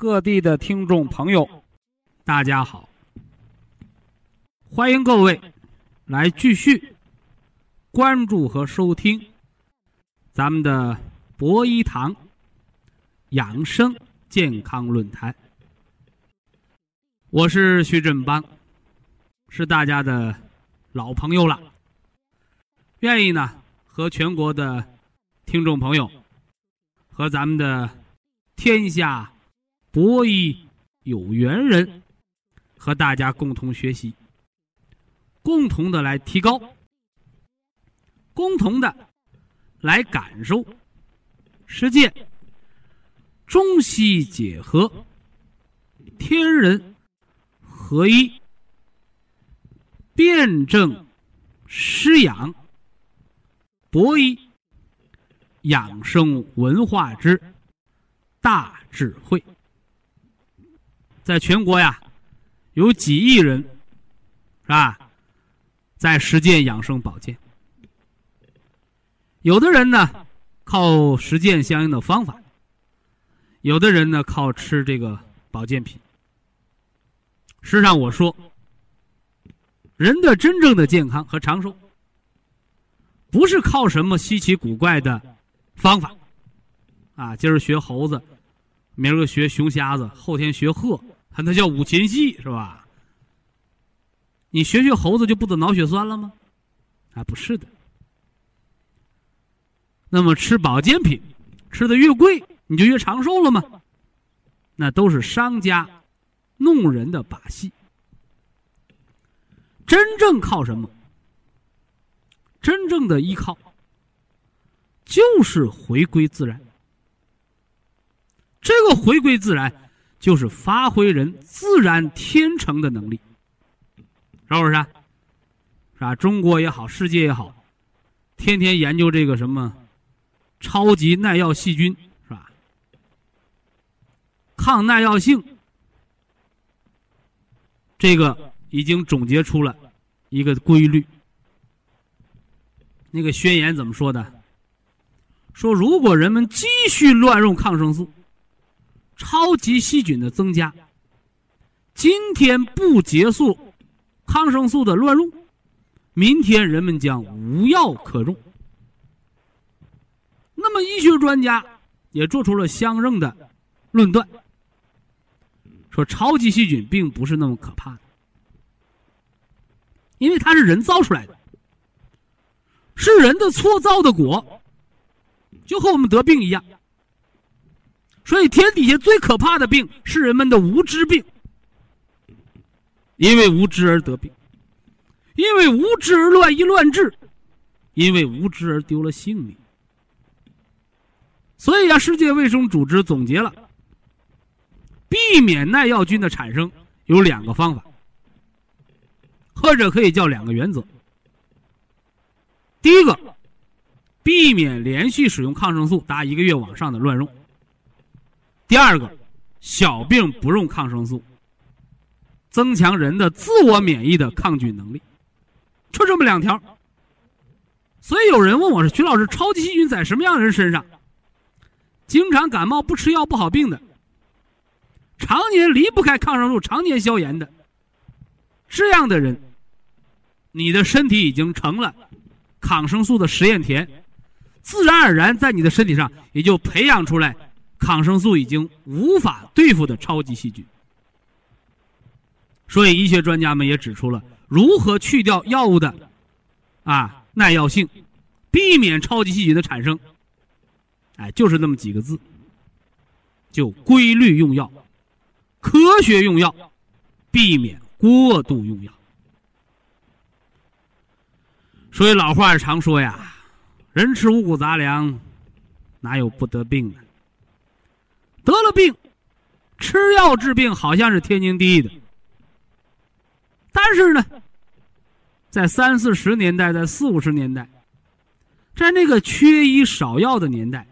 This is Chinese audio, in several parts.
各地的听众朋友，大家好，欢迎各位来继续关注和收听咱们的博医堂。养生健康论坛，我是徐振邦，是大家的老朋友了。愿意呢和全国的听众朋友，和咱们的天下博弈有缘人，和大家共同学习，共同的来提高，共同的来感受实践。中西结合，天人合一，辩证施养，博弈养生文化之大智慧。在全国呀，有几亿人，是吧？在实践养生保健。有的人呢，靠实践相应的方法。有的人呢靠吃这个保健品。实际上，我说，人的真正的健康和长寿，不是靠什么稀奇古怪的方法，啊，今儿学猴子，明儿个学熊瞎子，后天学鹤，那叫五禽戏是吧？你学学猴子就不得脑血栓了吗？啊，不是的。那么吃保健品，吃的越贵。你就越长寿了吗？那都是商家弄人的把戏。真正靠什么？真正的依靠就是回归自然。这个回归自然，就是发挥人自然天成的能力，是不是？是吧？中国也好，世界也好，天天研究这个什么超级耐药细菌。是吧抗耐药性，这个已经总结出了一个规律。那个宣言怎么说的？说如果人们继续乱用抗生素，超级细菌的增加，今天不结束抗生素的乱用，明天人们将无药可用。那么医学专家也做出了相应的论断。说超级细菌并不是那么可怕的，因为它是人造出来的，是人的错造的果，就和我们得病一样。所以天底下最可怕的病是人们的无知病，因为无知而得病，因为无知而乱医乱治，因为无知而丢了性命。所以啊，世界卫生组织总结了。避免耐药菌的产生有两个方法，或者可以叫两个原则。第一个，避免连续使用抗生素达一个月往上的乱用；第二个，小病不用抗生素，增强人的自我免疫的抗菌能力。就这么两条。所以有人问我说：“徐老师，超级细菌在什么样的人身上？经常感冒不吃药不好病的。”常年离不开抗生素、常年消炎的，这样的人，你的身体已经成了抗生素的实验田，自然而然在你的身体上也就培养出来抗生素已经无法对付的超级细菌。所以医学专家们也指出了如何去掉药物的啊耐药性，避免超级细菌的产生。哎，就是那么几个字，就规律用药，科学用药，避免过度用药。所以老话常说呀，人吃五谷杂粮，哪有不得病的？得了病，吃药治病好像是天经地义的。但是呢，在三四十年代，在四五十年代，在那个缺医少药的年代，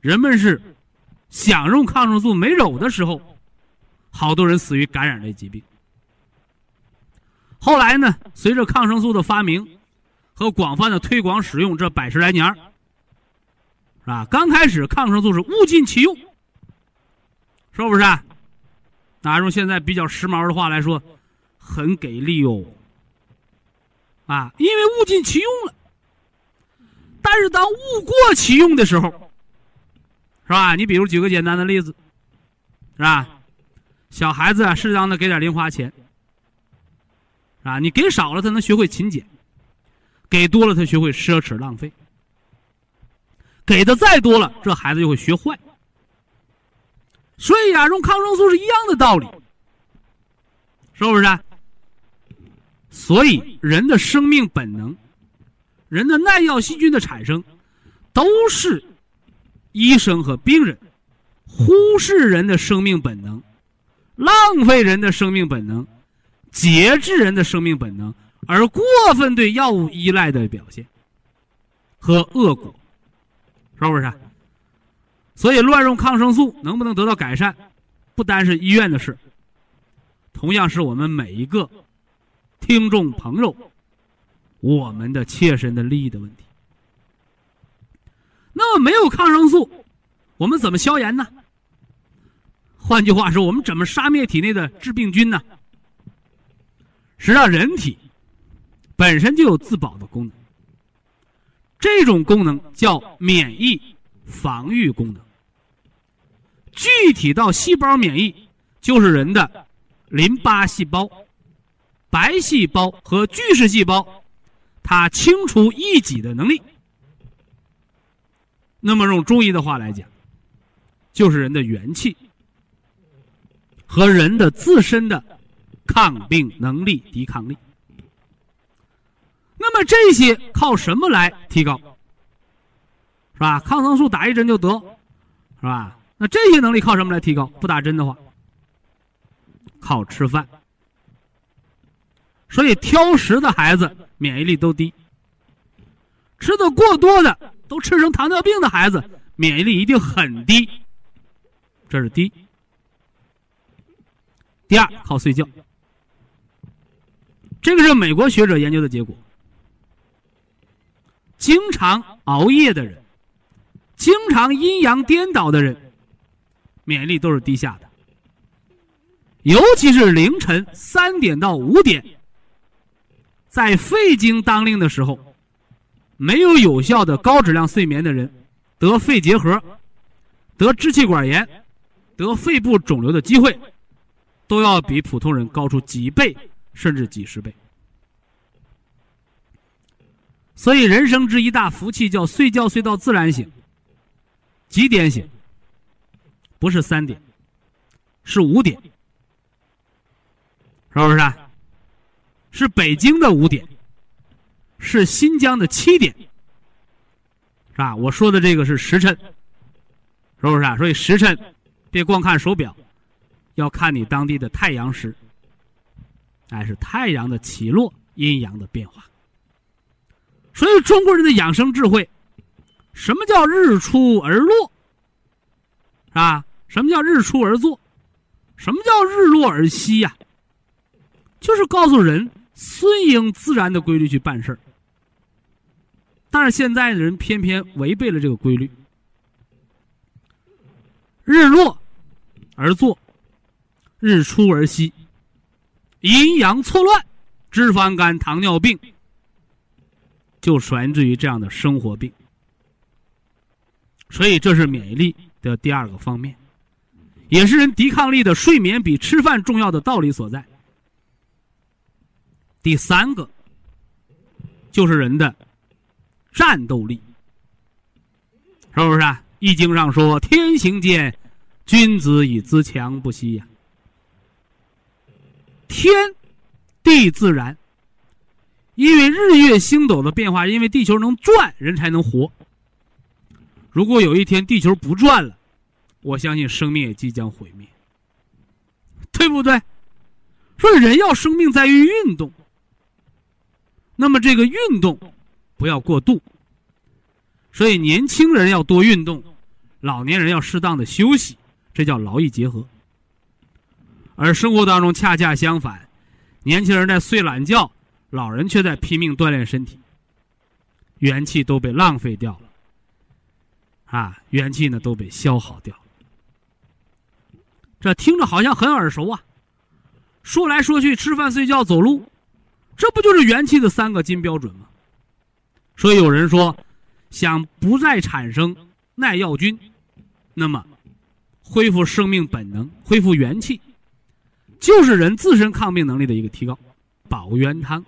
人们是想用抗生素没有的时候，好多人死于感染类疾病。后来呢，随着抗生素的发明和广泛的推广使用，这百十来年儿，是吧？刚开始抗生素是物尽其用，是不是？拿用现在比较时髦的话来说，很给力哦。啊，因为物尽其用了。但是当物过其用的时候，是吧？你比如举个简单的例子，是吧？小孩子啊，适当的给点零花钱。啊，你给少了，他能学会勤俭；给多了，他学会奢侈浪费。给的再多了，这孩子就会学坏。所以呀，用抗生素是一样的道理，是不是？所以人的生命本能，人的耐药细菌的产生，都是医生和病人忽视人的生命本能，浪费人的生命本能。节制人的生命本能，而过分对药物依赖的表现和恶果，是不是？所以乱用抗生素能不能得到改善，不单是医院的事，同样是我们每一个听众朋友我们的切身的利益的问题。那么没有抗生素，我们怎么消炎呢？换句话说，我们怎么杀灭体内的致病菌呢？实际上，人体本身就有自保的功能，这种功能叫免疫防御功能。具体到细胞免疫，就是人的淋巴细胞、白细胞和巨噬细胞，它清除异己的能力。那么用中医的话来讲，就是人的元气和人的自身的。抗病能力、抵抗力，那么这些靠什么来提高？是吧？抗生素打一针就得，是吧？那这些能力靠什么来提高？不打针的话，靠吃饭。所以挑食的孩子免疫力都低，吃的过多的都吃成糖尿病的孩子免疫力一定很低。这是第一。第二，靠睡觉。这个是美国学者研究的结果。经常熬夜的人，经常阴阳颠倒的人，免疫力都是低下的。尤其是凌晨三点到五点，在肺经当令的时候，没有有效的高质量睡眠的人，得肺结核、得支气管炎、得肺部肿瘤的机会，都要比普通人高出几倍。甚至几十倍，所以人生之一大福气叫睡觉睡到自然醒。几点醒？不是三点，是五点，是不是？是北京的五点，是新疆的七点，是吧？我说的这个是时辰，是不是啊？所以时辰别光看手表，要看你当地的太阳时。哎，是太阳的起落，阴阳的变化。所以中国人的养生智慧，什么叫日出而落？是吧？什么叫日出而作？什么叫日落而息呀？就是告诉人顺应自然的规律去办事儿。但是现在的人偏偏违背了这个规律，日落而作，日出而息。阴阳错乱，脂肪肝、糖尿病就源自于这样的生活病。所以，这是免疫力的第二个方面。也是人抵抗力的睡眠比吃饭重要的道理所在。第三个就是人的战斗力，是不是啊？《易经》上说：“天行健，君子以自强不息呀。”天地自然，因为日月星斗的变化，因为地球能转，人才能活。如果有一天地球不转了，我相信生命也即将毁灭，对不对？所以人要生命在于运动，那么这个运动不要过度。所以年轻人要多运动，老年人要适当的休息，这叫劳逸结合。而生活当中恰恰相反，年轻人在睡懒觉，老人却在拼命锻炼身体，元气都被浪费掉了，啊，元气呢都被消耗掉。这听着好像很耳熟啊，说来说去，吃饭、睡觉、走路，这不就是元气的三个金标准吗？所以有人说，想不再产生耐药菌，那么恢复生命本能，恢复元气。就是人自身抗病能力的一个提高，保元汤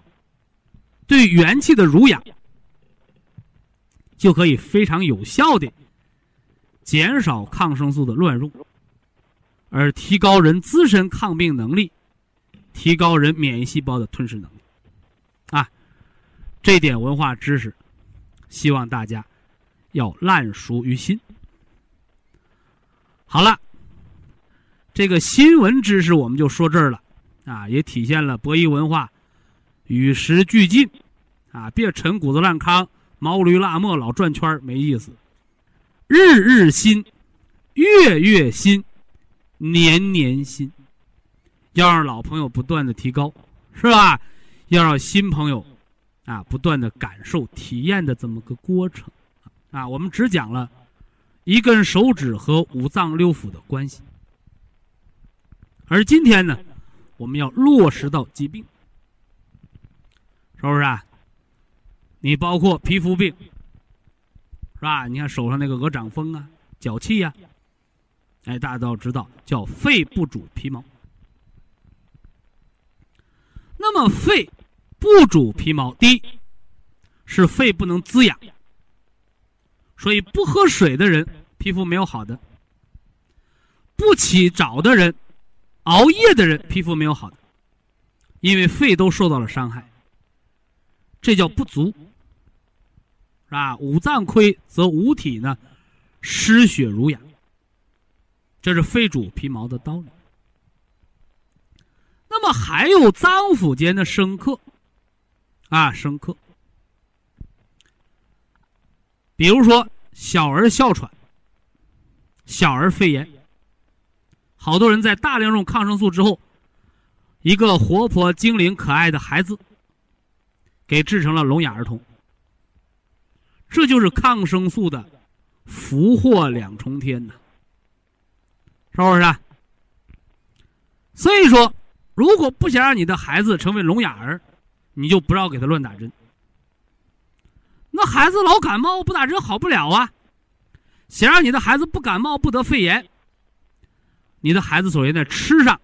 对元气的濡养，就可以非常有效的减少抗生素的乱入，而提高人自身抗病能力，提高人免疫细胞的吞噬能力，啊，这点文化知识，希望大家要烂熟于心。好了。这个新闻知识我们就说这儿了，啊，也体现了博弈文化与时俱进，啊，别陈谷子烂糠，毛驴拉磨老转圈没意思。日日新，月月新，年年新，要让老朋友不断的提高，是吧？要让新朋友啊不断的感受体验的这么个过程，啊，我们只讲了一根手指和五脏六腑的关系。而今天呢，我们要落实到疾病，是不是啊？你包括皮肤病，是吧？你看手上那个鹅掌风啊、脚气呀，哎，大家都知道，叫肺不主皮毛。那么肺不主皮毛，第一是肺不能滋养，所以不喝水的人皮肤没有好的，不起早的人。熬夜的人皮肤没有好的，因为肺都受到了伤害，这叫不足，是吧？五脏亏则五体呢失血濡养，这是肺主皮毛的道理。那么还有脏腑间的生克，啊，生克，比如说小儿哮喘、小儿肺炎。好多人在大量用抗生素之后，一个活泼精灵可爱的孩子，给治成了聋哑儿童。这就是抗生素的福祸两重天呐，是不是？所以说，如果不想让你的孩子成为聋哑儿，你就不要给他乱打针。那孩子老感冒不打针好不了啊，想让你的孩子不感冒不得肺炎。你的孩子首先在吃上，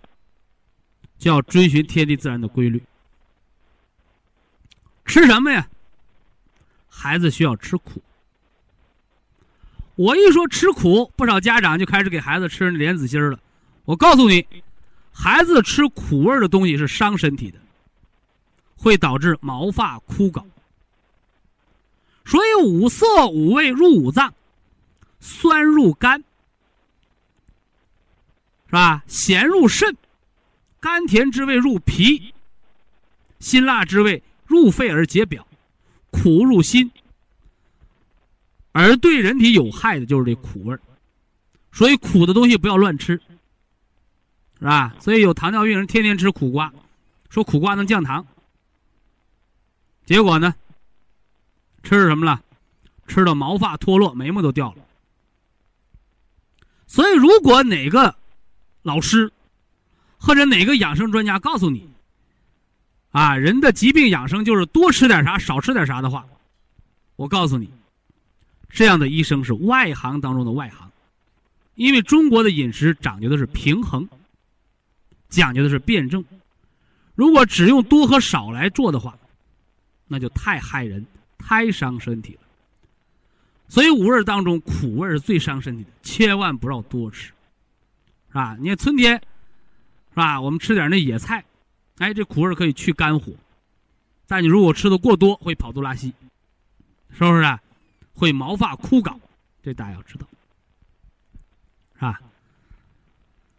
就要遵循天地自然的规律。吃什么呀？孩子需要吃苦。我一说吃苦，不少家长就开始给孩子吃莲子心了。我告诉你，孩子吃苦味的东西是伤身体的，会导致毛发枯槁。所以五色五味入五脏，酸入肝。是吧？咸入肾，甘甜之味入脾，辛辣之味入肺而解表，苦入心。而对人体有害的就是这苦味所以苦的东西不要乱吃，是吧？所以有糖尿病人天天吃苦瓜，说苦瓜能降糖，结果呢，吃什么了？吃的毛发脱落，眉毛都掉了。所以如果哪个老师，或者哪个养生专家告诉你，啊，人的疾病养生就是多吃点啥，少吃点啥的话，我告诉你，这样的医生是外行当中的外行，因为中国的饮食讲究的是平衡，讲究的是辩证。如果只用多和少来做的话，那就太害人，太伤身体了。所以五味当中，苦味是最伤身体的，千万不要多吃，是吧？你看春天，是吧？我们吃点那野菜，哎，这苦味可以去肝火。但你如果吃的过多，会跑肚拉稀，是不是？啊？会毛发枯槁，这大家要知道，是吧？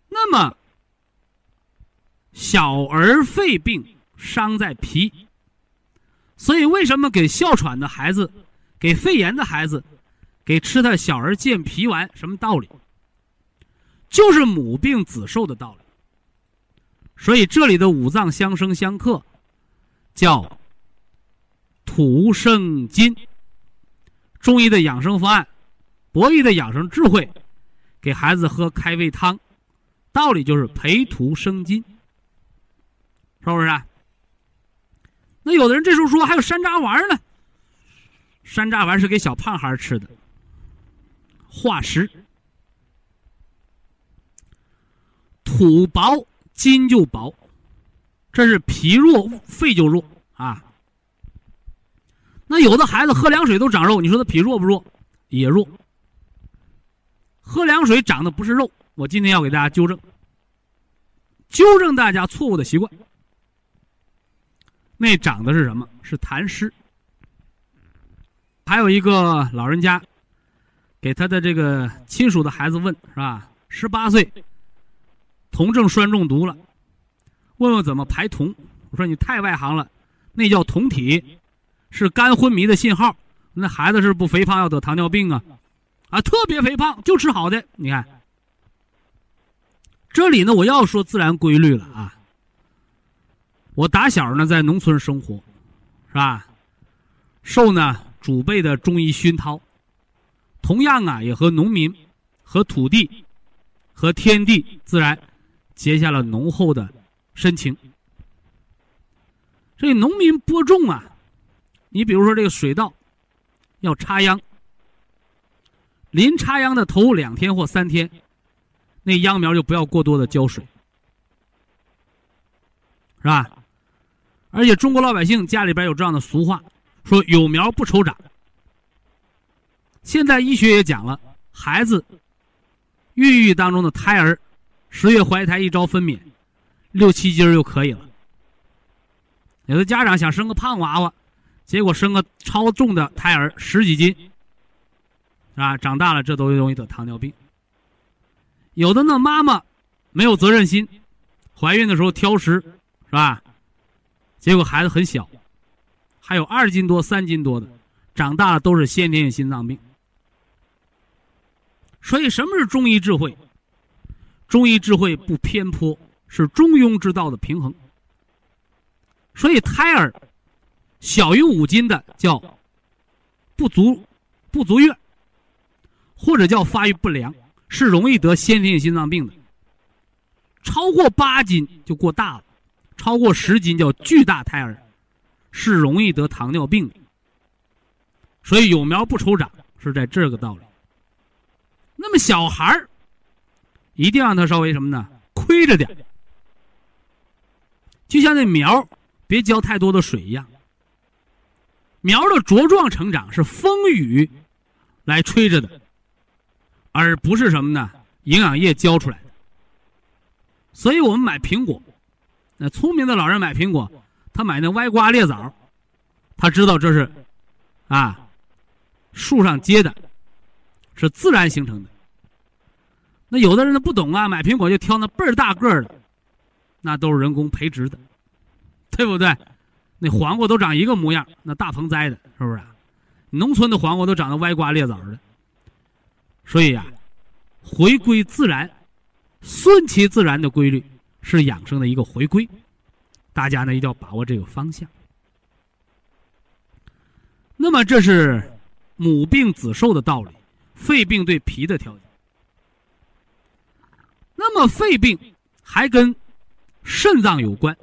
那么，小儿肺病伤在脾，所以为什么给哮喘的孩子、给肺炎的孩子？给吃的小儿健脾丸，什么道理？就是母病子受的道理。所以这里的五脏相生相克，叫土生金。中医的养生方案，博弈的养生智慧，给孩子喝开胃汤，道理就是培土生金，是不是？啊？那有的人这时候说还有山楂丸呢，山楂丸是给小胖孩吃的。化石，土薄筋就薄，这是脾弱肺就弱啊。那有的孩子喝凉水都长肉，你说他脾弱不弱？也弱。喝凉水长的不是肉，我今天要给大家纠正，纠正大家错误的习惯。那长的是什么？是痰湿。还有一个老人家。给他的这个亲属的孩子问是吧？十八岁，酮症酸中毒了，问问怎么排酮？我说你太外行了，那叫酮体，是肝昏迷的信号。那孩子是不肥胖要得糖尿病啊？啊，特别肥胖就吃好的。你看，这里呢，我要说自然规律了啊。我打小呢在农村生活，是吧？受呢祖辈的中医熏陶。同样啊，也和农民、和土地、和天地自然结下了浓厚的深情。这农民播种啊，你比如说这个水稻要插秧，临插秧的头两天或三天，那秧苗就不要过多的浇水，是吧？而且中国老百姓家里边有这样的俗话，说有苗不愁长。现在医学也讲了，孩子孕育当中的胎儿，十月怀胎一朝分娩，六七斤就可以了。有的家长想生个胖娃娃，结果生个超重的胎儿十几斤，啊，长大了这都容易得糖尿病。有的呢，妈妈没有责任心，怀孕的时候挑食，是吧？结果孩子很小，还有二斤多、三斤多的，长大了都是先天性心脏病。所以，什么是中医智慧？中医智慧不偏颇，是中庸之道的平衡。所以，胎儿小于五斤的叫不足不足月，或者叫发育不良，是容易得先天性心脏病的。超过八斤就过大了，超过十斤叫巨大胎儿，是容易得糖尿病的。所以，有苗不愁长，是在这个道理。那么小孩儿，一定让它稍微什么呢？亏着点就像那苗别浇太多的水一样。苗的茁壮成长是风雨来吹着的，而不是什么呢？营养液浇出来的。所以我们买苹果，那聪明的老人买苹果，他买那歪瓜裂枣，他知道这是啊树上结的。是自然形成的。那有的人呢不懂啊，买苹果就挑那倍儿大个儿的，那都是人工培植的，对不对？那黄瓜都长一个模样，那大棚栽的，是不是？农村的黄瓜都长得歪瓜裂枣的。所以呀，回归自然，顺其自然的规律是养生的一个回归。大家呢一定要把握这个方向。那么这是母病子受的道理。肺病对脾的调节，那么肺病还跟肾脏有关，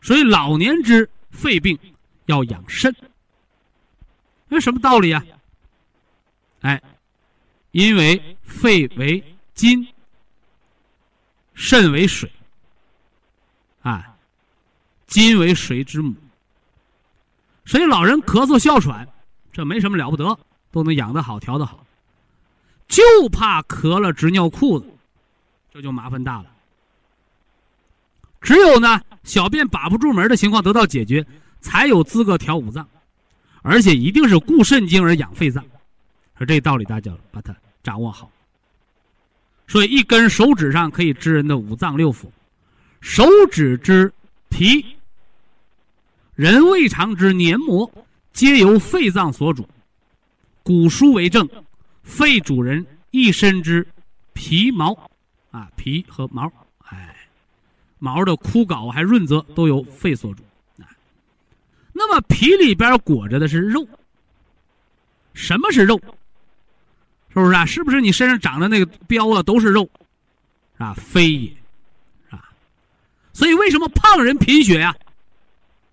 所以老年之肺病要养肾。那什么道理啊？哎，因为肺为金，肾为水，啊，金为水之母，所以老人咳嗽哮喘，这没什么了不得，都能养得好，调得好，就怕咳了直尿裤子，这就麻烦大了。只有呢，小便把不住门的情况得到解决，才有资格调五脏，而且一定是固肾精而养肺脏。说这道理，大家把它掌握好。所以，一根手指上可以知人的五脏六腑。手指之皮，人胃肠之黏膜，皆由肺脏所主。古书为证，肺主人一身之皮毛，啊，皮和毛，哎，毛的枯槁还润泽，都由肺所主。啊，那么皮里边裹着的是肉。什么是肉？是不是啊？是不是你身上长的那个膘啊都是肉，啊？非也，啊。所以为什么胖人贫血呀？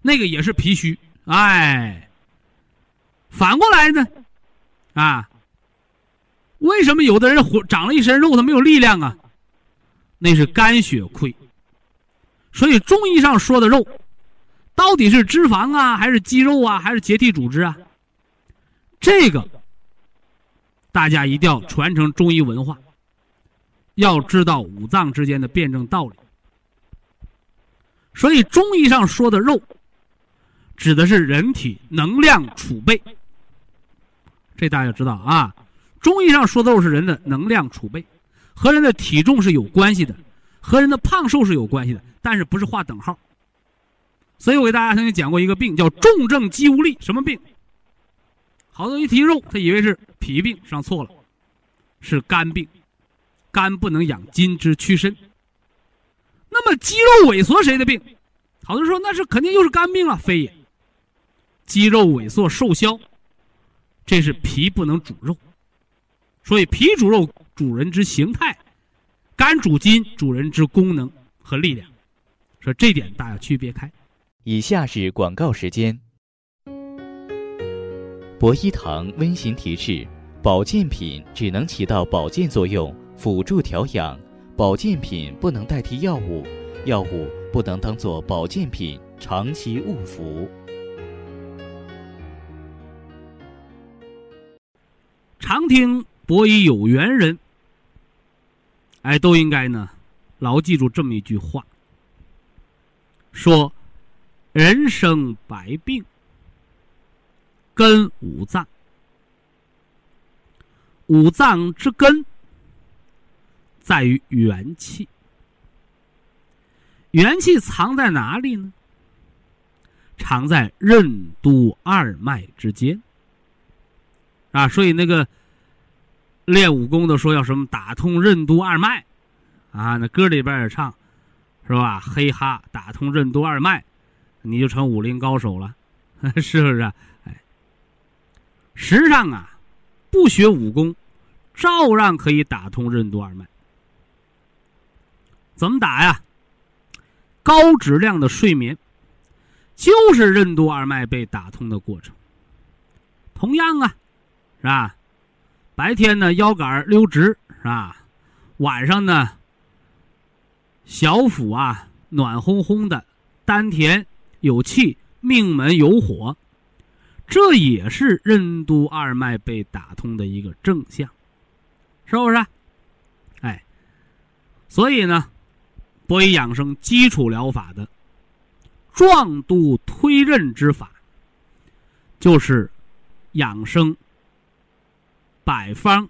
那个也是脾虚，哎。反过来呢，啊？为什么有的人长了一身肉，他没有力量啊？那是肝血亏。所以中医上说的肉，到底是脂肪啊，还是肌肉啊，还是结缔组织啊？这个。大家一定要传承中医文化，要知道五脏之间的辩证道理。所以中医上说的肉，指的是人体能量储备。这大家知道啊，中医上说的肉是人的能量储备，和人的体重是有关系的，和人的胖瘦是有关系的，但是不是画等号。所以我给大家曾经讲过一个病，叫重症肌无力，什么病？好多人一提肉，他以为是脾病，上错了，是肝病，肝不能养筋之屈伸。那么肌肉萎缩谁的病？好多人说那是肯定又是肝病了，非也。肌肉萎缩瘦消，这是脾不能主肉，所以脾主肉，主人之形态；肝主筋，主人之功能和力量。说这点大家区别开。以下是广告时间。博一堂温馨提示：保健品只能起到保健作用，辅助调养；保健品不能代替药物，药物不能当做保健品长期误服。常听博一有缘人，哎，都应该呢，牢记住这么一句话：说，人生百病。根五脏，五脏之根在于元气。元气藏在哪里呢？藏在任督二脉之间。啊，所以那个练武功的说要什么打通任督二脉，啊，那歌里边也唱，是吧？嘿哈，打通任督二脉，你就成武林高手了，是不是？实际上啊，不学武功，照样可以打通任督二脉。怎么打呀？高质量的睡眠，就是任督二脉被打通的过程。同样啊，是吧？白天呢腰杆溜直，是吧？晚上呢，小腹啊暖烘烘的，丹田有气，命门有火。这也是任督二脉被打通的一个正向，是不是？哎，所以呢，博医养生基础疗法的壮度推任之法，就是养生百方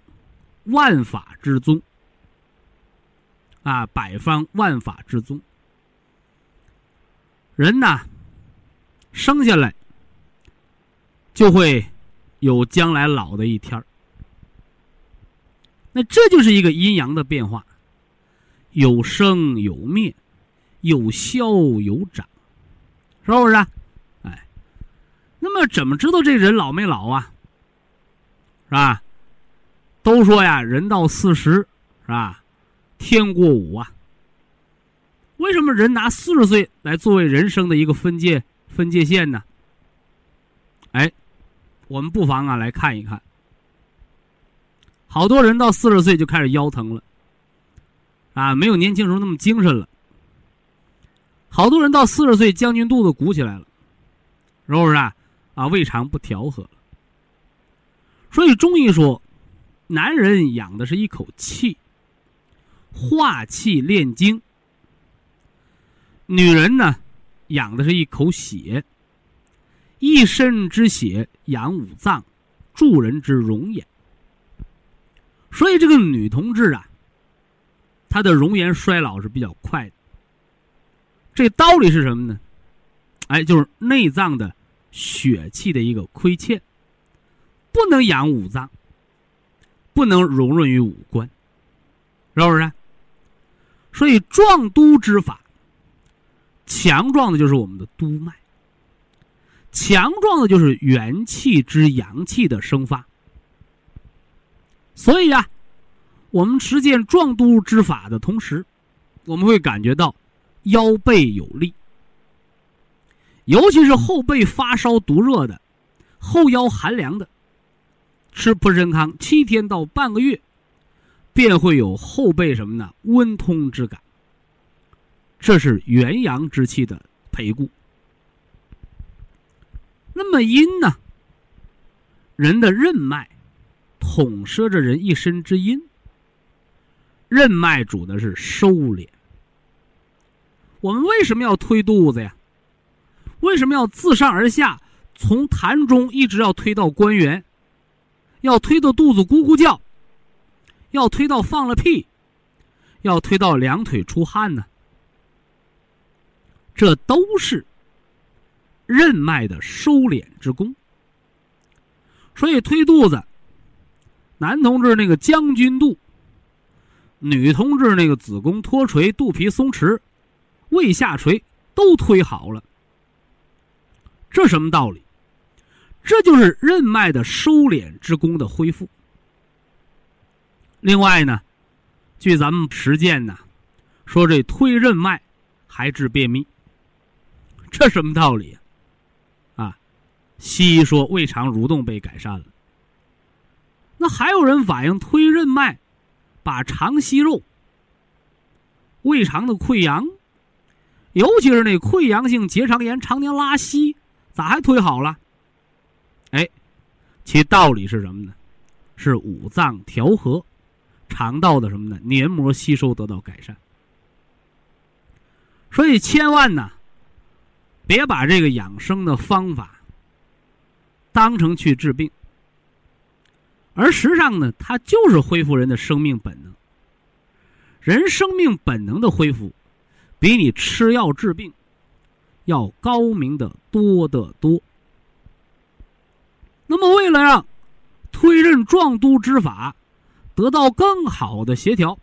万法之宗啊，百方万法之宗。人呐，生下来。就会有将来老的一天那这就是一个阴阳的变化，有生有灭，有消有长，是不是？哎，那么怎么知道这人老没老啊？是吧？都说呀，人到四十，是吧？天过五啊。为什么人拿四十岁来作为人生的一个分界分界线呢？哎。我们不妨啊来看一看，好多人到四十岁就开始腰疼了，啊，没有年轻时候那么精神了。好多人到四十岁，将军肚子鼓起来了，是不是啊？啊，胃肠不调和了。所以中医说，男人养的是一口气，化气炼精；女人呢，养的是一口血，一身之血养五脏，助人之容颜。所以这个女同志啊，她的容颜衰老是比较快的。这道理是什么呢？哎，就是内脏的血气的一个亏欠，不能养五脏，不能融润于五官，是不是？所以壮督之法，强壮的就是我们的督脉，强壮的就是元气之阳气的生发。所以呀，我们实践壮督之法的同时，我们会感觉到。腰背有力，尤其是后背发烧、毒热的，后腰寒凉的，吃普参康七天到半个月，便会有后背什么呢？温通之感。这是元阳之气的培固。那么阴呢？人的任脉统摄着人一身之阴，任脉主的是收敛。我们为什么要推肚子呀？为什么要自上而下，从痰中一直要推到关元，要推到肚子咕咕叫，要推到放了屁，要推到两腿出汗呢？这都是任脉的收敛之功。所以推肚子，男同志那个将军肚，女同志那个子宫脱垂、肚皮松弛。胃下垂都推好了，这什么道理？这就是任脉的收敛之功的恢复。另外呢，据咱们实践呢，说这推任脉还治便秘，这什么道理？啊，西医说胃肠蠕动被改善了。那还有人反映推任脉，把肠息肉、胃肠的溃疡。尤其是那溃疡性结肠炎常年拉稀，咋还推好了？其道理是什么呢？是五脏调和，肠道的什么呢？黏膜吸收得到改善。所以千万呢，别把这个养生的方法当成去治病，而实际上呢，它就是恢复人的生命本能。人生命本能的恢复。比你吃药治病要高明的多得多。那么，为了让推任壮督之法得到更好的协调，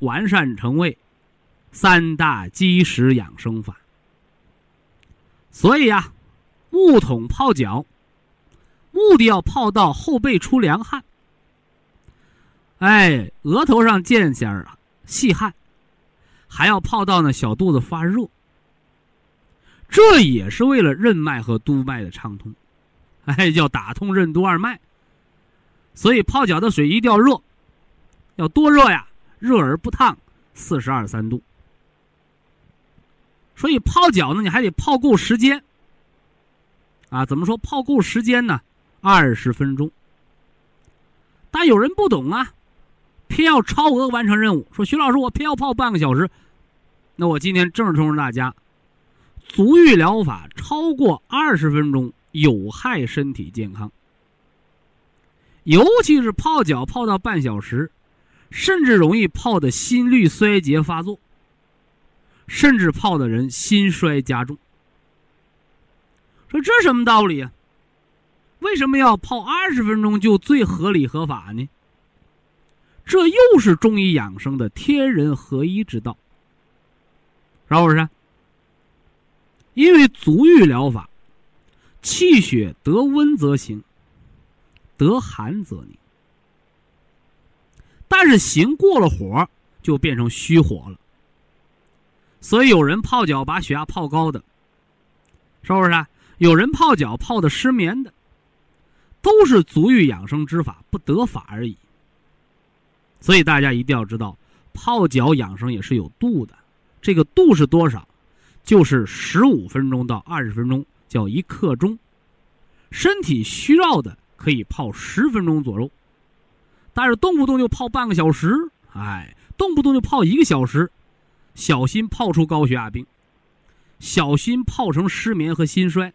完善成为三大基石养生法。所以呀，木桶泡脚，目的要泡到后背出凉汗，哎，额头上见点儿细汗。还要泡到呢小肚子发热，这也是为了任脉和督脉的畅通，哎，叫打通任督二脉。所以泡脚的水一定要热，要多热呀？热而不烫，四十二三度。所以泡脚呢，你还得泡够时间。啊，怎么说泡够时间呢？二十分钟。但有人不懂啊，偏要超额完成任务，说徐老师，我偏要泡半个小时。那我今天正式通知大家，足浴疗法超过二十分钟有害身体健康，尤其是泡脚泡到半小时，甚至容易泡的心率衰竭发作，甚至泡的人心衰加重。说这什么道理啊？为什么要泡二十分钟就最合理合法呢？这又是中医养生的天人合一之道。是不是？因为足浴疗法，气血得温则行，得寒则凝。但是行过了火，就变成虚火了。所以有人泡脚把血压泡高的，是不是？有人泡脚泡的失眠的，都是足浴养生之法不得法而已。所以大家一定要知道，泡脚养生也是有度的。这个度是多少？就是十五分钟到二十分钟，叫一刻钟。身体需要的可以泡十分钟左右，但是动不动就泡半个小时，哎，动不动就泡一个小时，小心泡出高血压病，小心泡成失眠和心衰。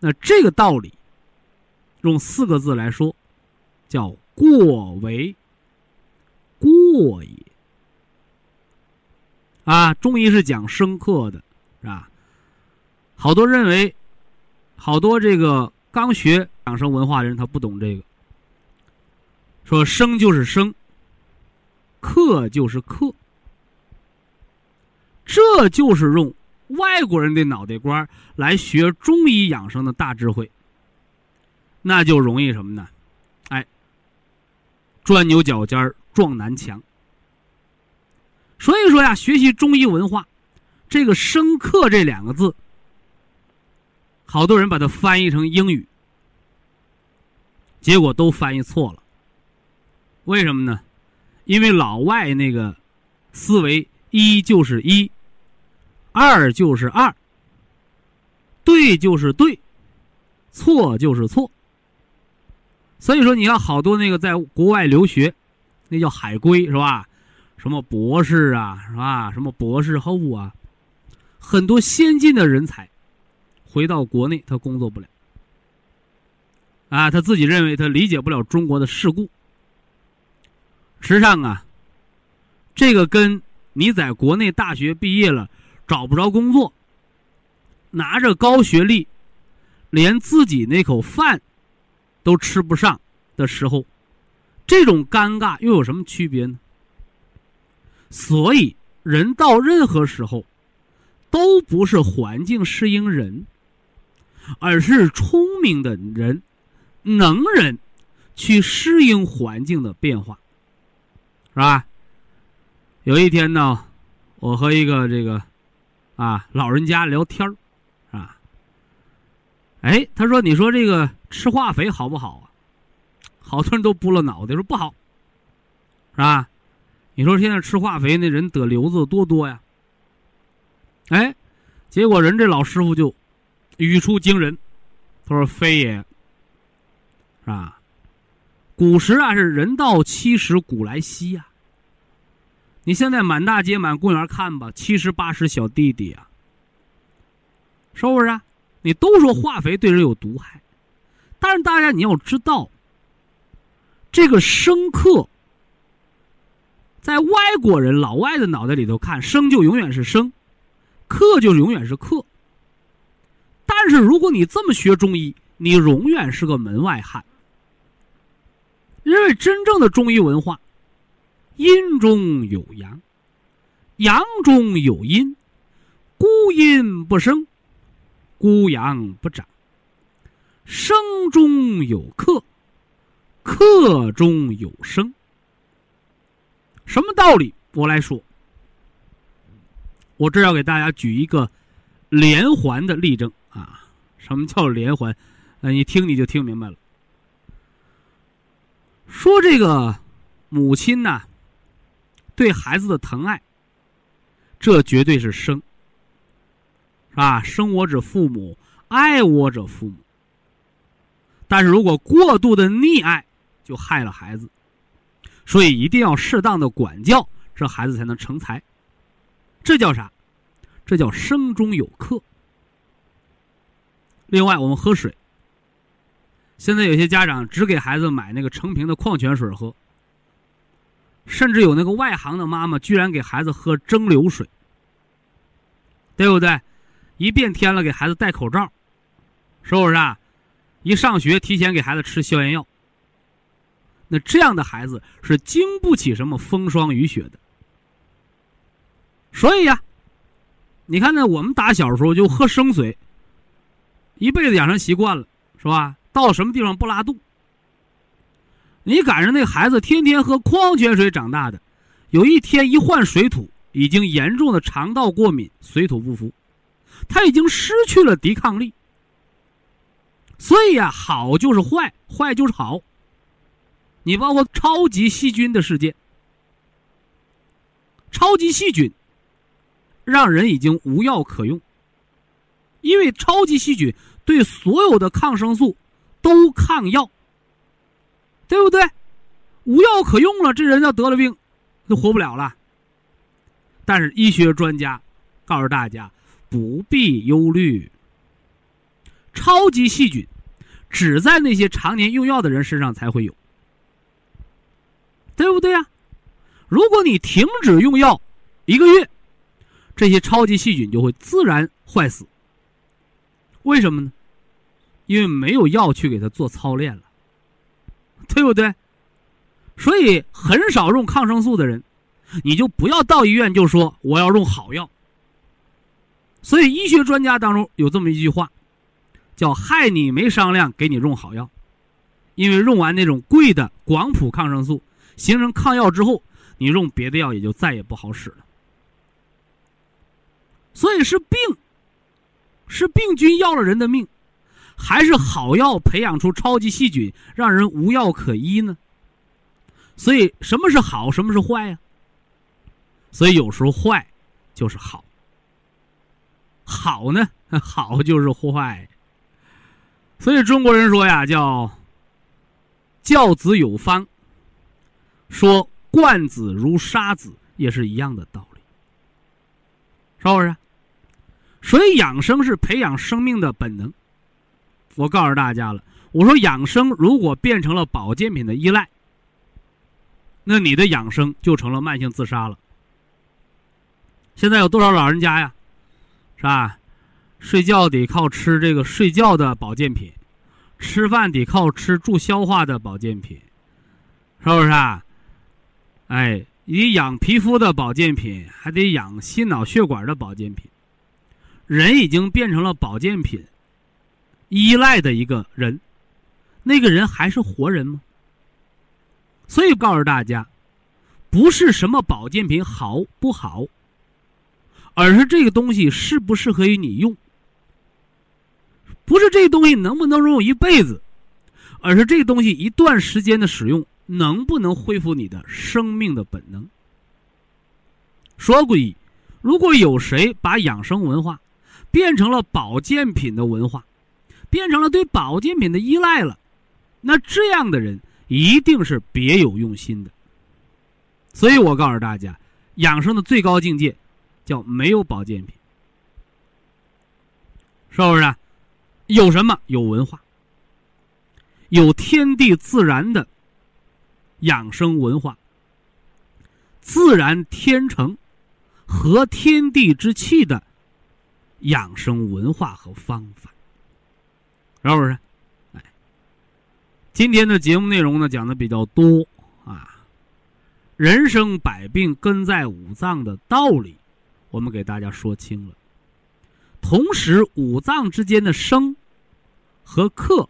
那这个道理，用四个字来说，叫过为过也。啊，中医是讲生克的，是吧？好多认为。好多这个刚学养生文化的人，他不懂这个。说生就是生，克就是克，这就是用外国人的脑袋瓜来学中医养生的大智慧。那就容易什么呢？哎，钻牛角尖撞南墙。所以说呀，学习中医文化，这个“生克”这两个字。好多人把它翻译成英语，结果都翻译错了。为什么呢？因为老外那个思维，一就是一，二就是二，对就是对，错就是错。所以说，你看好多那个在国外留学，那叫海归是吧？什么博士啊，是吧？什么博士后啊，很多先进的人才。回到国内，他工作不了。啊，他自己认为他理解不了中国的世故。实际上啊，这个跟你在国内大学毕业了找不着工作，拿着高学历，连自己那口饭都吃不上的时候，这种尴尬又有什么区别呢？所以，人到任何时候，都不是环境适应人。而是聪明的人，能人，去适应环境的变化，是吧？有一天呢，我和一个这个啊老人家聊天儿，啊，哎，他说：“你说这个吃化肥好不好啊？”好多人都拨了脑袋说不好，是吧？你说现在吃化肥那人得瘤子多多呀？哎，结果人这老师傅就。语出惊人，他说：“非也，是吧？古时啊，是人到七十古来稀呀。你现在满大街、满公园看吧，七十八十小弟弟啊，是不是？啊？你都说化肥对人有毒害，但是大家你要知道，这个生克，在外国人老外的脑袋里头看，生就永远是生，克就永远是克。”但是，如果你这么学中医，你永远是个门外汉。因为真正的中医文化，阴中有阳，阳中有阴，孤阴不生，孤阳不长。生中有克，克中有生。什么道理？我来说。我这要给大家举一个连环的例证。啊，什么叫连环？呃，你听你就听明白了。说这个母亲呢，对孩子的疼爱，这绝对是生，是吧？生我者父母，爱我者父母。但是如果过度的溺爱，就害了孩子。所以一定要适当的管教，这孩子才能成才。这叫啥？这叫生中有克。另外，我们喝水。现在有些家长只给孩子买那个成瓶的矿泉水喝，甚至有那个外行的妈妈居然给孩子喝蒸馏水，对不对？一变天了，给孩子戴口罩，是不是啊？一上学提前给孩子吃消炎药，那这样的孩子是经不起什么风霜雨雪的。所以呀，你看呢，我们打小时候就喝生水。一辈子养成习惯了，是吧？到什么地方不拉肚？你赶上那孩子天天喝矿泉水长大的，有一天一换水土，已经严重的肠道过敏、水土不服，他已经失去了抵抗力。所以呀，好就是坏，坏就是好。你包括超级细菌的世界，超级细菌让人已经无药可用，因为超级细菌对所有的抗生素都抗药，对不对？无药可用了，这人要得了病就活不了了。但是医学专家告诉大家，不必忧虑。超级细菌只在那些常年用药的人身上才会有，对不对呀？如果你停止用药一个月，这些超级细菌就会自然坏死。为什么呢？因为没有药去给它做操练了，对不对？所以很少用抗生素的人，你就不要到医院就说我要用好药。所以医学专家当中有这么一句话。叫害你没商量，给你用好药，因为用完那种贵的广谱抗生素形成抗药之后，你用别的药也就再也不好使了。所以是病，是病菌要了人的命，还是好药培养出超级细菌让人无药可医呢？所以什么是好，什么是坏呀？所以有时候坏就是好，好呢，好就是坏。所以中国人说呀，叫教子有方，说惯子如杀子，也是一样的道理，是不是？所以养生是培养生命的本能。我告诉大家了，我说养生如果变成了保健品的依赖，那你的养生就成了慢性自杀了。现在有多少老人家呀，是吧？睡觉得靠吃这个睡觉的保健品，吃饭得靠吃助消化的保健品，是不是啊？哎，你养皮肤的保健品，还得养心脑血管的保健品。人已经变成了保健品依赖的一个人，那个人还是活人吗？所以告诉大家，不是什么保健品好不好，而是这个东西适不适合于你用。不是这东西能不能用一辈子，而是这东西一段时间的使用能不能恢复你的生命的本能。说过，如果有谁把养生文化变成了保健品的文化，变成了对保健品的依赖了，那这样的人一定是别有用心的。所以我告诉大家，养生的最高境界叫没有保健品，是不是？有什么？有文化，有天地自然的养生文化，自然天成和天地之气的养生文化和方法，是不是？哎，今天的节目内容呢，讲的比较多啊，人生百病根在五脏的道理，我们给大家说清了。同时，五脏之间的生和克，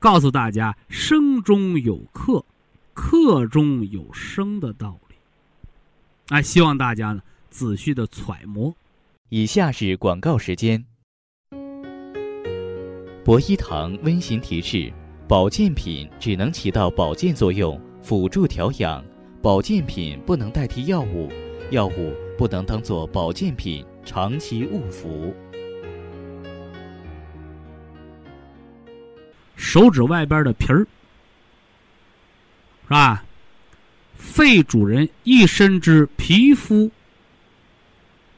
告诉大家生中有克，克中有生的道理。哎，希望大家呢仔细的揣摩。以下是广告时间。博一堂温馨提示：保健品只能起到保健作用，辅助调养；保健品不能代替药物，药物不能当做保健品长期误服。手指外边的皮儿，是吧？肺主人一身之皮肤、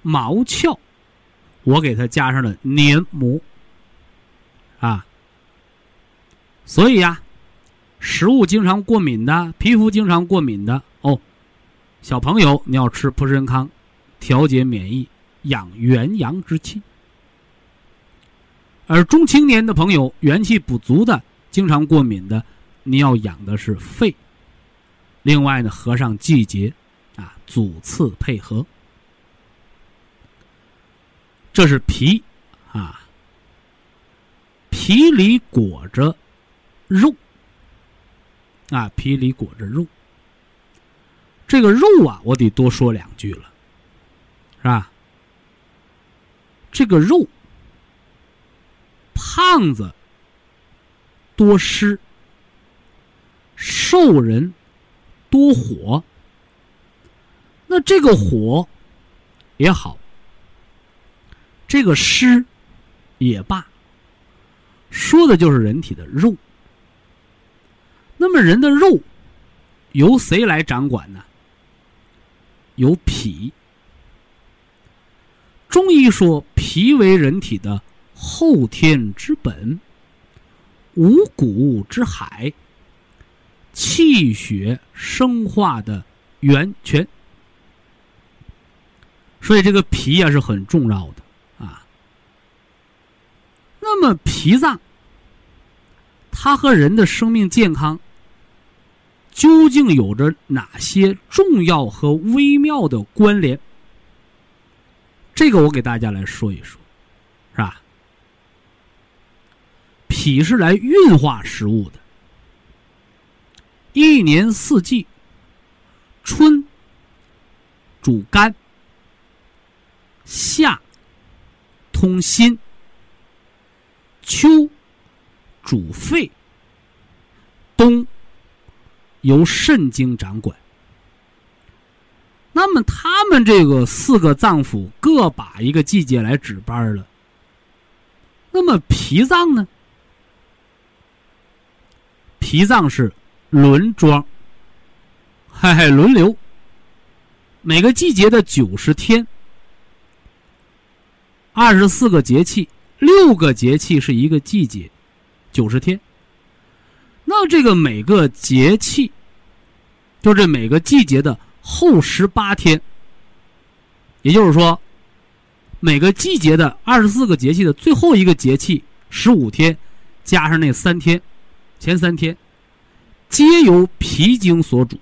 毛鞘，我给它加上了黏膜，啊。所以呀，食物经常过敏的，皮肤经常过敏的哦，小朋友你要吃普参康，调节免疫，养元阳之气。而中青年的朋友元气不足的，经常过敏的，你要养的是肺。另外呢，合上季节，啊，主次配合。这是皮，啊，皮里裹着肉，啊，皮里裹着肉。这个肉啊，我得多说两句了，是吧？这个肉。胖子多湿，瘦人多火。那这个火也好，这个湿也罢，说的就是人体的肉。那么人的肉由谁来掌管呢？由脾。中医说，脾为人体的后天之本，五谷之海，气血生化的源泉。所以这个脾呀是很重要的。那么脾脏，它和人的生命健康究竟有着哪些重要和微妙的关联？这个我给大家来说一说，是吧？脾是来运化食物的，一年四季，春主肝。夏通心，秋主肺，冬由肾经掌管。那么他们这个四个脏腑各把一个季节来值班了。那么脾脏呢？脾脏是轮装，嘿嘿，轮流，每个季节的九十天。二十四个节气，六个节气是一个季节，九十天。那这个每个节气，就这每个季节的后十八天，也就是说，每个季节的二十四个节气的最后一个节气十五天，加上那三天，前三天，皆由脾经所主。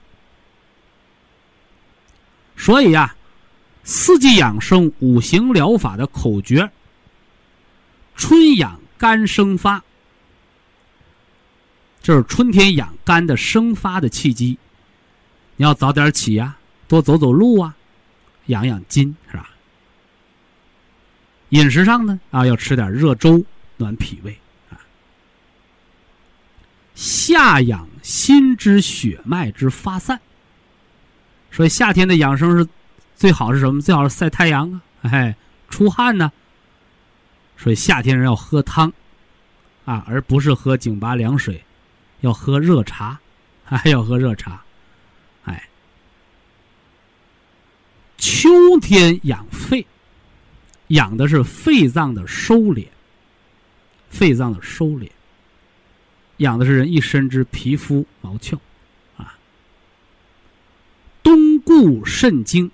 所以呀。四季养生、五行疗法的口诀：春养肝生发，这是春天养肝的生发的契机。你要早点起呀，多走走路啊，养养筋是吧？饮食上呢，啊，要吃点热粥，暖脾胃啊。夏养心之血脉之发散，所以夏天的养生是。最好是什么？最好是晒太阳啊，哎，出汗呢。所以夏天人要喝汤，啊，而不是喝井拔凉水，要喝热茶，还要喝热茶，哎。秋天养肺，养的是肺脏的收敛，肺脏的收敛，养的是人一身之皮肤毛窍，啊。冬固肾经。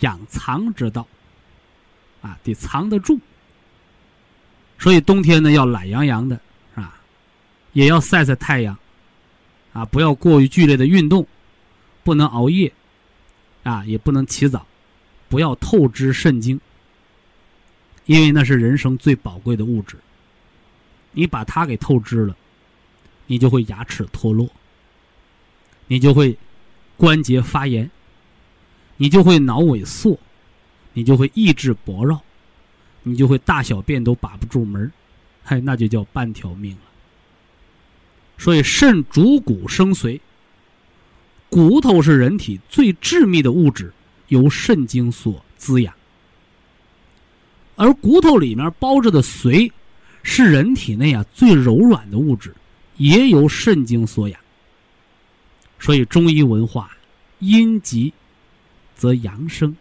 养藏之道，啊，得藏得住。所以冬天呢，要懒洋洋的，是吧？也要晒晒太阳，啊，不要过于剧烈的运动，不能熬夜，啊，也不能起早，不要透支肾精，因为那是人生最宝贵的物质。你把它给透支了，你就会牙齿脱落，你就会关节发炎。你就会脑萎缩，你就会意志薄弱，你就会大小便都把不住门儿，嗨，那就叫半条命了。所以肾主骨生髓，骨头是人体最致密的物质，由肾经所滋养，而骨头里面包着的髓，是人体内啊最柔软的物质，也由肾经所养。所以中医文化，阴极。则阳生，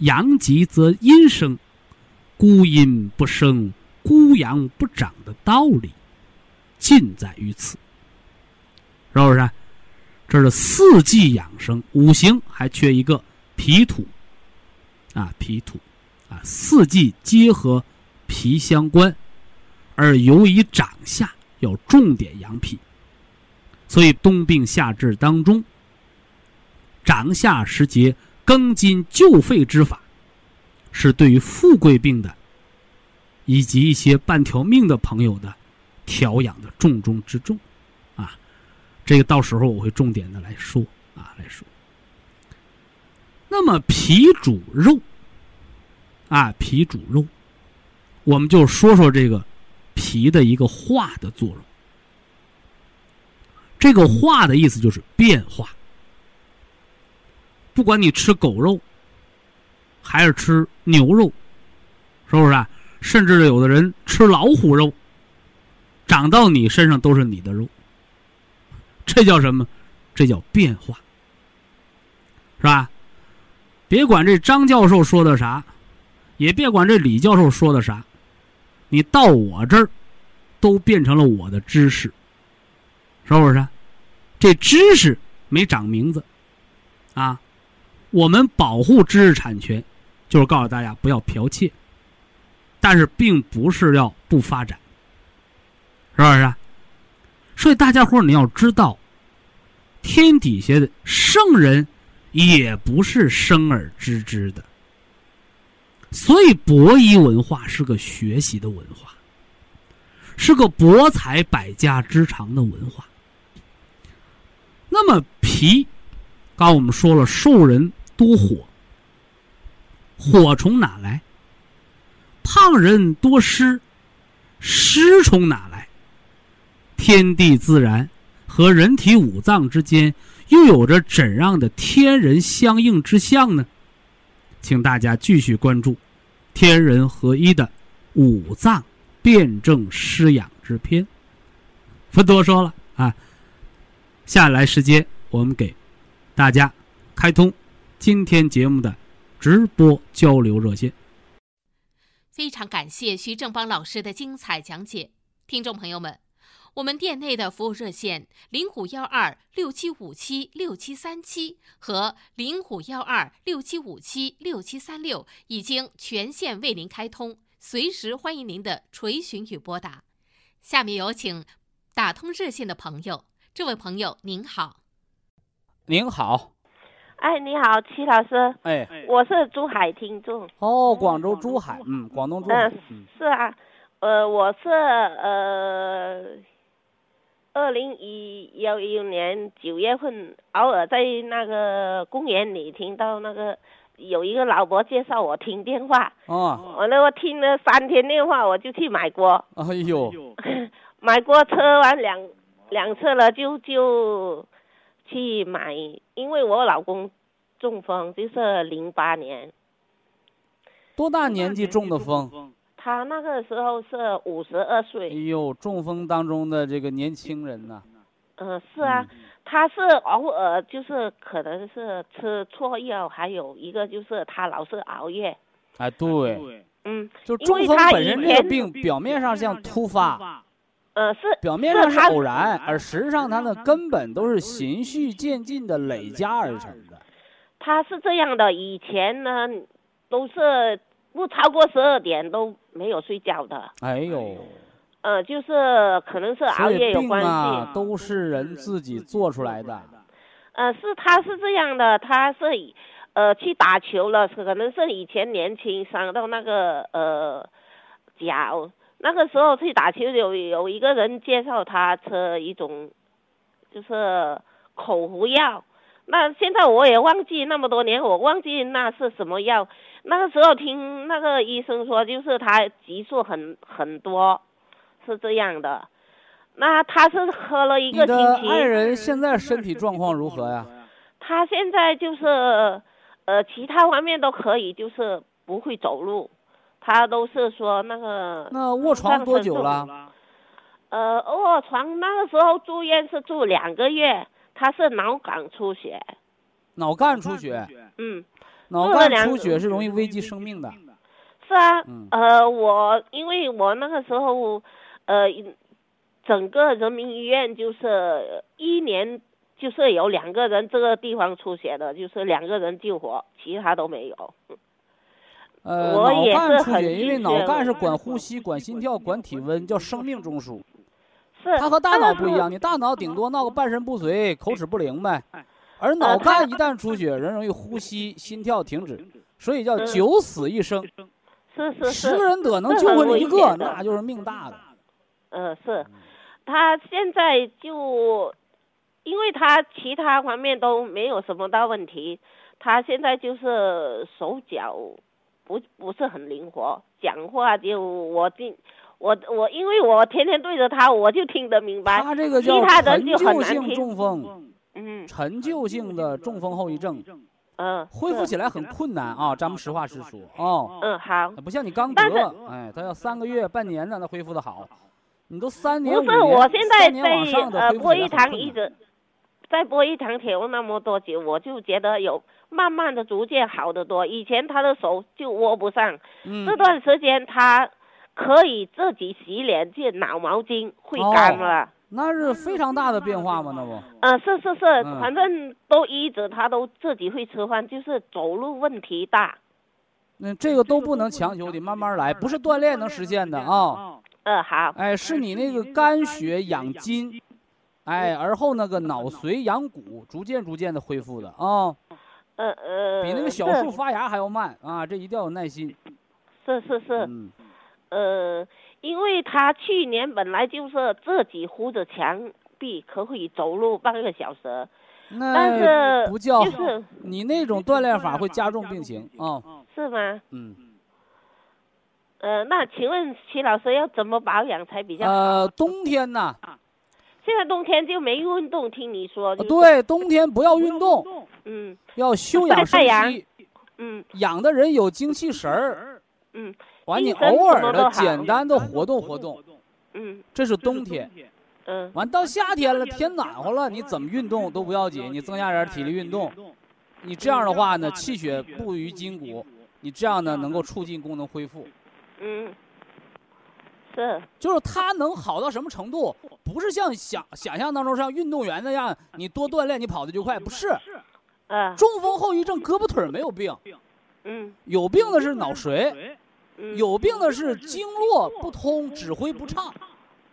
阳极则阴生，孤阴不生，孤阳不长的道理，尽在于此。是不是？这是四季养生，五行还缺一个脾土，啊，脾土，啊，四季皆和脾相关，而由于长夏要重点养脾，所以冬病夏治当中。长夏时节庚金救肺之法，是对于富贵病的，以及一些半条命的朋友的调养的重中之重，啊，这个到时候我会重点的来说啊来说。那么脾主肉，啊脾主肉，我们就说说这个脾的一个化的作用。这个化的意思就是变化。不管你吃狗肉，还是吃牛肉，是不是啊？甚至有的人吃老虎肉，长到你身上都是你的肉。这叫什么？这叫变化，是吧？别管这张教授说的啥，也别管这李教授说的啥，你到我这儿，都变成了我的知识，是不是？这知识没长名字，啊，我们保护知识产权，就是告诉大家不要剽窃，但是并不是要不发展，是不是？所以大家伙儿你要知道。天底下的圣人，也不是生而知之的。所以，博弈文化是个学习的文化，是个博采百家之长的文化。那么，脾，刚我们说了，受人多火，火从哪来？胖人多湿，湿从哪来？天地自然。和人体五脏之间又有着怎样的天人相应之象呢？请大家继续关注天人合一的五脏辩证施养之篇。不多说了啊，下来时间我们给大家开通今天节目的直播交流热线。非常感谢徐正邦老师的精彩讲解，听众朋友们。我们店内的服务热线零五幺二六七五七六七三七和零五幺二六七五七六七三六已经全线为您开通，随时欢迎您的垂询与拨打。下面有请打通热线的朋友，这位朋友您好。您好。哎，你好，齐老师。哎，我是珠海听众。哦，广州珠海，嗯，广东珠海。嗯，是啊，呃，我是呃。二零一幺一年九月份，偶尔在那个公园里听到那个有一个老伯介绍我听电话，哦，我那我听了三天电话，我就去买锅，哎呦，买锅车完两两次了，就就去买，因为我老公中风，就是零八年，多大年纪中的风？他那个时候是五十二岁。哎呦，中风当中的这个年轻人呐。嗯，是啊，他是偶尔就是可能是吃错药，还有一个就是他老是熬夜。哎，对。嗯。就中风本身这个病，表面上像突发。呃，是。表面上是偶然，而实际上它呢根本都是循序渐进的累加而成的。他是这样的，以前呢都是。不超过十二点都没有睡觉的。哎呦，呃，就是可能是熬夜有关系。都是人自己做出来的。呃，是他是这样的，他是呃去打球了，可能是以前年轻伤到那个呃脚，那个时候去打球有有一个人介绍他吃一种就是口服药。那现在我也忘记那么多年，我忘记那是什么药。那个时候听那个医生说，就是他激素很很多，是这样的。那他是喝了一个星期。你的爱人现在身体状况如何呀？他现在就是，呃，其他方面都可以，就是不会走路。他都是说那个。那卧床多久了？呃，卧床那个时候住院是住两个月。他是脑梗出血，脑干出血，嗯，脑干出血是容易危及生命的。是啊，呃，我因为我那个时候，呃，整个人民医院就是一年就是有两个人这个地方出血的，就是两个人救活，其他都没有。呃，脑干出血，因为脑干是管呼吸、管心跳、管体温，叫生命中枢。它和大脑不一样，你大脑顶多闹个半身不遂、口齿不灵呗，而脑干一旦出血，人容易呼吸、心跳停止，所以叫九死一生。是是是，十个人得能救回你一个，那就是命大的。嗯，是，他现在就，因为他其他方面都没有什么大问题，他现在就是手脚不不是很灵活，讲话就我听。我我因为我天天对着他，我就听得明白。他这个叫陈旧性中风，嗯，陈旧性的中风后遗症，嗯，恢复起来很困难啊。咱们实话实说哦。嗯，好。不像你刚得，哎，他要三个月、半年才能恢复的好。你都三年、不是，我现在在呃播一堂一直，在播一堂铁问那么多久，我就觉得有慢慢的逐渐好得多。以前他的手就握不上，这段时间他可以自己洗脸，就脑毛巾会干了。那是非常大的变化嘛？那不？嗯，是是是，反正都医着他都自己会吃饭，就是走路问题大。那这个都不能强求的，慢慢来，不是锻炼能实现的啊。嗯，好。哎，是你那个肝血养筋，哎，而后那个脑髓养骨，逐渐逐渐的恢复的啊。呃呃。比那个小树发芽还要慢啊！这一定要有耐心。是是是。嗯。呃，因为他去年本来就是自己扶着墙壁可以走路半个小时，但是不叫就是你那种锻炼法会加重病情啊。是吗？嗯。呃，那请问徐老师要怎么保养才比较好？呃，冬天呢？现在冬天就没运动，听你说。对，冬天不要运动。嗯。要休养生 息。嗯。养的人有精气神儿。嗯。完，你偶尔的简单的活动活动。嗯。这是冬天。嗯。完到夏天了，天暖和了，你怎么运动都不要紧，你增加点体力运动。你这样的话呢，气血布于筋骨，你这样呢能够促进功能恢复。嗯，是，就是他能好到什么程度？不是像想想象当中像运动员那样，你多锻炼你跑的就快，不是。嗯。中风后遗症胳膊腿没有病，嗯，有病的是脑髓，有病的是经络不通，指挥不畅。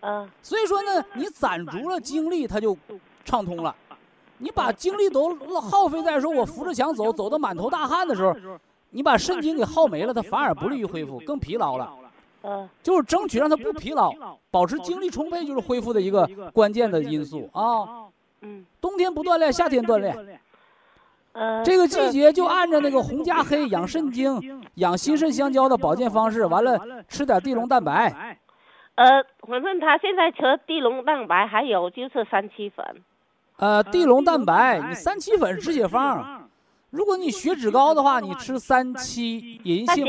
嗯。所以说呢，你攒足了精力，它就畅通了。你把精力都耗费在说我扶着墙走，走到满头大汗的时候。你把肾精给耗没了，它反而不利于恢复，更疲劳了。嗯，就是争取让它不疲劳，保持精力充沛，就是恢复的一个关键的因素啊。嗯，冬天不锻炼，夏天锻炼。呃，这个季节就按照那个红加黑养肾精、养心肾相交的保健方式，完了吃点地龙蛋白。呃，反正他现在吃地龙蛋白，还有就是三七粉。呃，地龙蛋白，你三七粉止血方。如果你血脂高的话，你吃三七银杏，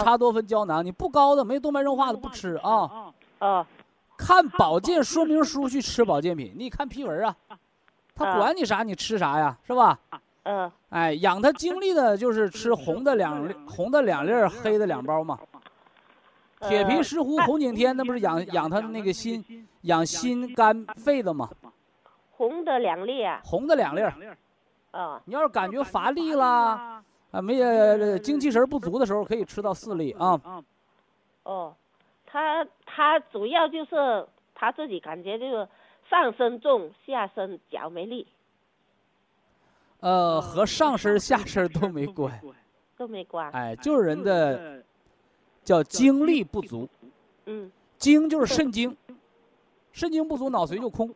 茶多酚胶囊。你不高的，没动脉硬化的不吃啊。哦，看保健说明书去吃保健品，你看批文啊，他管你啥，你吃啥呀，是吧？嗯。哎，养他精力的就是吃红的两红的两粒，黑的两包嘛。铁皮石斛、红景天，那不是养养他的那个心，养心肝肺的吗？红的两粒啊。红的两粒。啊，你要是感觉乏力啦，啊，没呃精气神不足的时候，可以吃到四粒啊。哦，他他主要就是他自己感觉就是上身重，下身脚没力。呃，和上身下身都没关，都没关。哎，就是人的叫精力不足。嗯。精就是肾精，肾精不足，脑髓就空。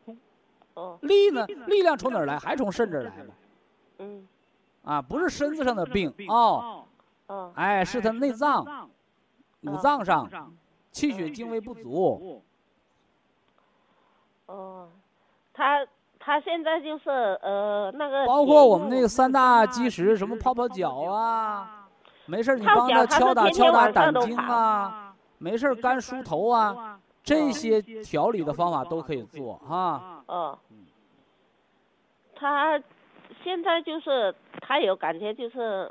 哦。力呢？力量从哪儿来？还从肾这儿来嘛。嗯，啊，不是身子上的病哦，哦，哎，是他内脏、五脏上气血精微不足。哦，他他现在就是呃那个，包括我们那个三大基石，什么泡泡脚啊，没事你帮他敲打敲打胆经啊，没事干梳头啊，这些调理的方法都可以做哈。嗯，他。现在就是他有感觉，就是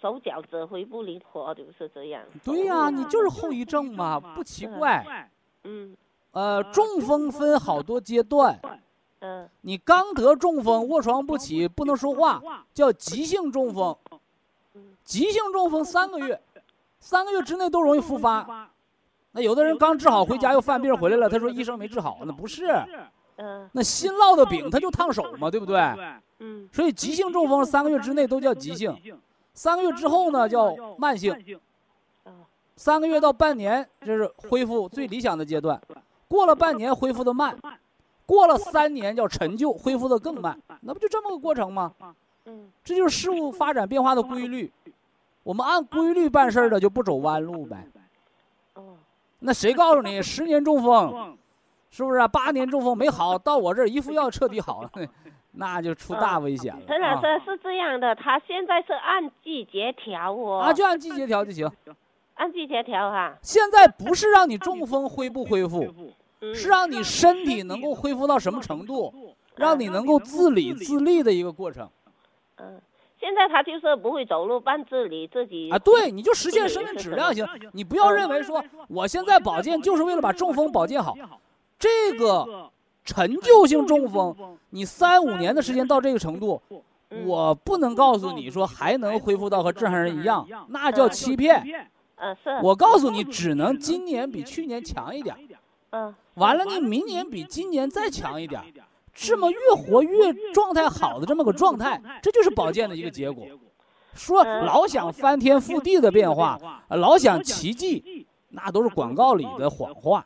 手脚指挥不灵活，就是这样。对呀，你就是后遗症嘛，不奇怪。嗯。呃，中风分好多阶段。嗯。你刚得中风，卧床不起，不能说话，叫急性中风。急性中风三个月，三个月之内都容易复发。那有的人刚治好回家又犯病回来了，他说医生没治好，那不是。嗯。那新烙的饼，他就烫手嘛，对不对？嗯，所以急性中风三个月之内都叫急性，三个月之后呢叫慢性，三个月到半年这是恢复最理想的阶段，过了半年恢复的慢，过了三年叫陈旧，恢复的更慢，那不就这么个过程吗？嗯，这就是事物发展变化的规律，我们按规律办事的就不走弯路呗。哦，那谁告诉你十年中风，是不是啊？八年中风没好，到我这儿一副药彻底好了，那就出大危险了。陈老师是这样的，他现在是按季节调哦。啊，就按季节调就行。按季节调哈。现在不是让你中风恢不恢复，是让你身体能够恢复到什么程度，让你能够自理自立的一个过程。嗯。现在他就是不会走路，半自理自己啊，对，你就实现生命质量行。你不要认为说我现在保健就是为了把中风保健好，这个陈旧性中风，你三五年的时间到这个程度，我不能告诉你说还能恢复到和正常人一样，那叫欺骗。嗯，是。我告诉你，只能今年比去年强一点。嗯。完了，你明年比今年再强一点。这么越活越状态好的这么个状态，这就是保健的一个结果。说老想翻天覆地的变化，老想奇迹，那都是广告里的谎话。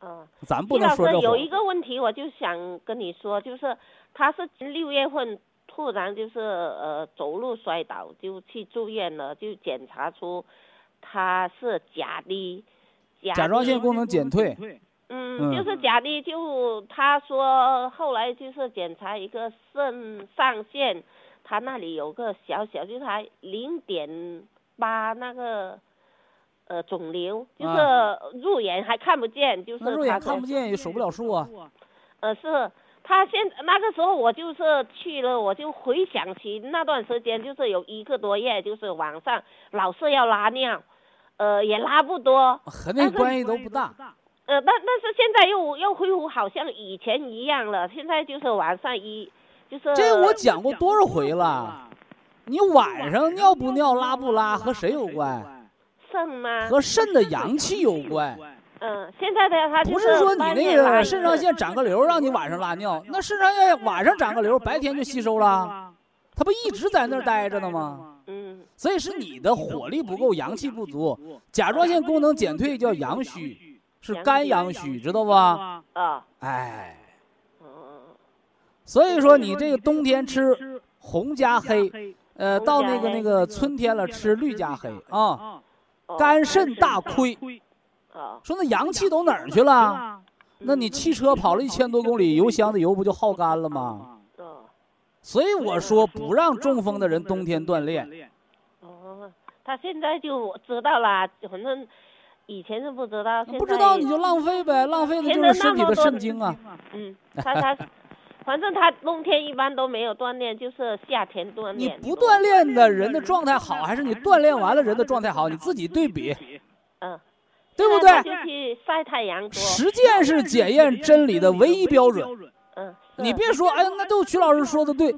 嗯，咱不能说这有一个问题，我就想跟你说，就是他是六月份突然就是呃走路摔倒，就去住院了，就检查出他是甲低，甲状腺功能减退。嗯，就是假的，就他说后来就是检查一个肾上腺，他那里有个小小，就是还零点八那个呃肿瘤，就是入眼还看不见，就是入眼看不见也手不了数啊。呃，是他现那个时候我就是去了，我就回想起那段时间，就是有一个多月，就是晚上老是要拉尿，呃也拉不多，和那关系都不大。呃，但但是现在又又恢复，好像以前一样了。现在就是晚上一，就是这我讲过多少回了？你晚上尿不尿、拉不拉和谁有关？肾吗？和肾的阳气有关。嗯，现在的他不是说你那个肾上腺长个瘤让你晚上拉尿，那肾上腺晚上长个瘤，白天就吸收了，他不一直在那儿待着呢吗？嗯。所以是你的火力不够，阳气不足，甲状腺功能减退叫阳虚。是肝阳虚，知道吧？啊，哎，所以说你这个冬天吃红加黑，呃，到那个那个春天了吃绿加黑啊，肝肾大亏。说那阳气都哪儿去了？那你汽车跑了一千多公里，油箱的油不就耗干了吗？所以我说不让中风的人冬天锻炼。哦，他现在就知道了，反正。以前是不知道，不知道你就浪费呗，浪费的就是身体的肾精啊。嗯，他他，反正他冬天一般都没有锻炼，就是夏天锻炼。你不锻炼的人的状态好，还是你锻炼完了人的状态好？你自己对比。嗯，对不对？就去晒太阳。实践是检验真理的唯一标准。嗯。你别说，哎，那都曲老师说的对。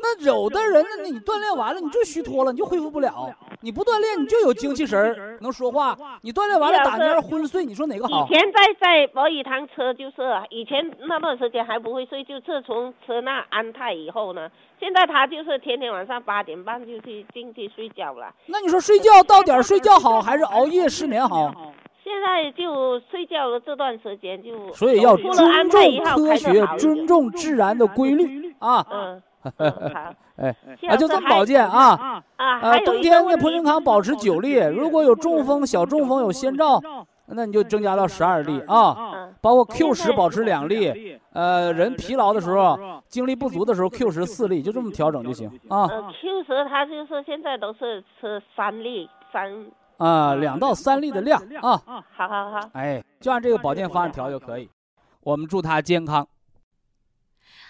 那有的人，那你锻炼完了，你就虚脱了，你就恢复不了。你不锻炼，你就有精气神儿，能说话。你锻炼完了打蔫昏睡，你说哪个好？以前在在博宇堂车，就是以前那段时间还不会睡，就是从吃那安泰以后呢，现在他就是天天晚上八点半就去进去睡觉了。那你说睡觉到点睡觉好，还是熬夜失眠好？现在就睡觉了，这段时间就所以要尊重科学，尊重自然的规律啊。嗯。好，哎，啊，就这么保健啊啊！冬天那普仁康保持九粒，如果有中风、小中风有先兆，那你就增加到十二粒啊。包括 Q 十保持两粒，呃，人疲劳的时候、精力不足的时候，Q 十四粒，就这么调整就行啊。Q 十它就是现在都是吃三粒，三啊，两到三粒的量啊。好好好，哎，就按这个保健方案调就可以。我们祝他健康。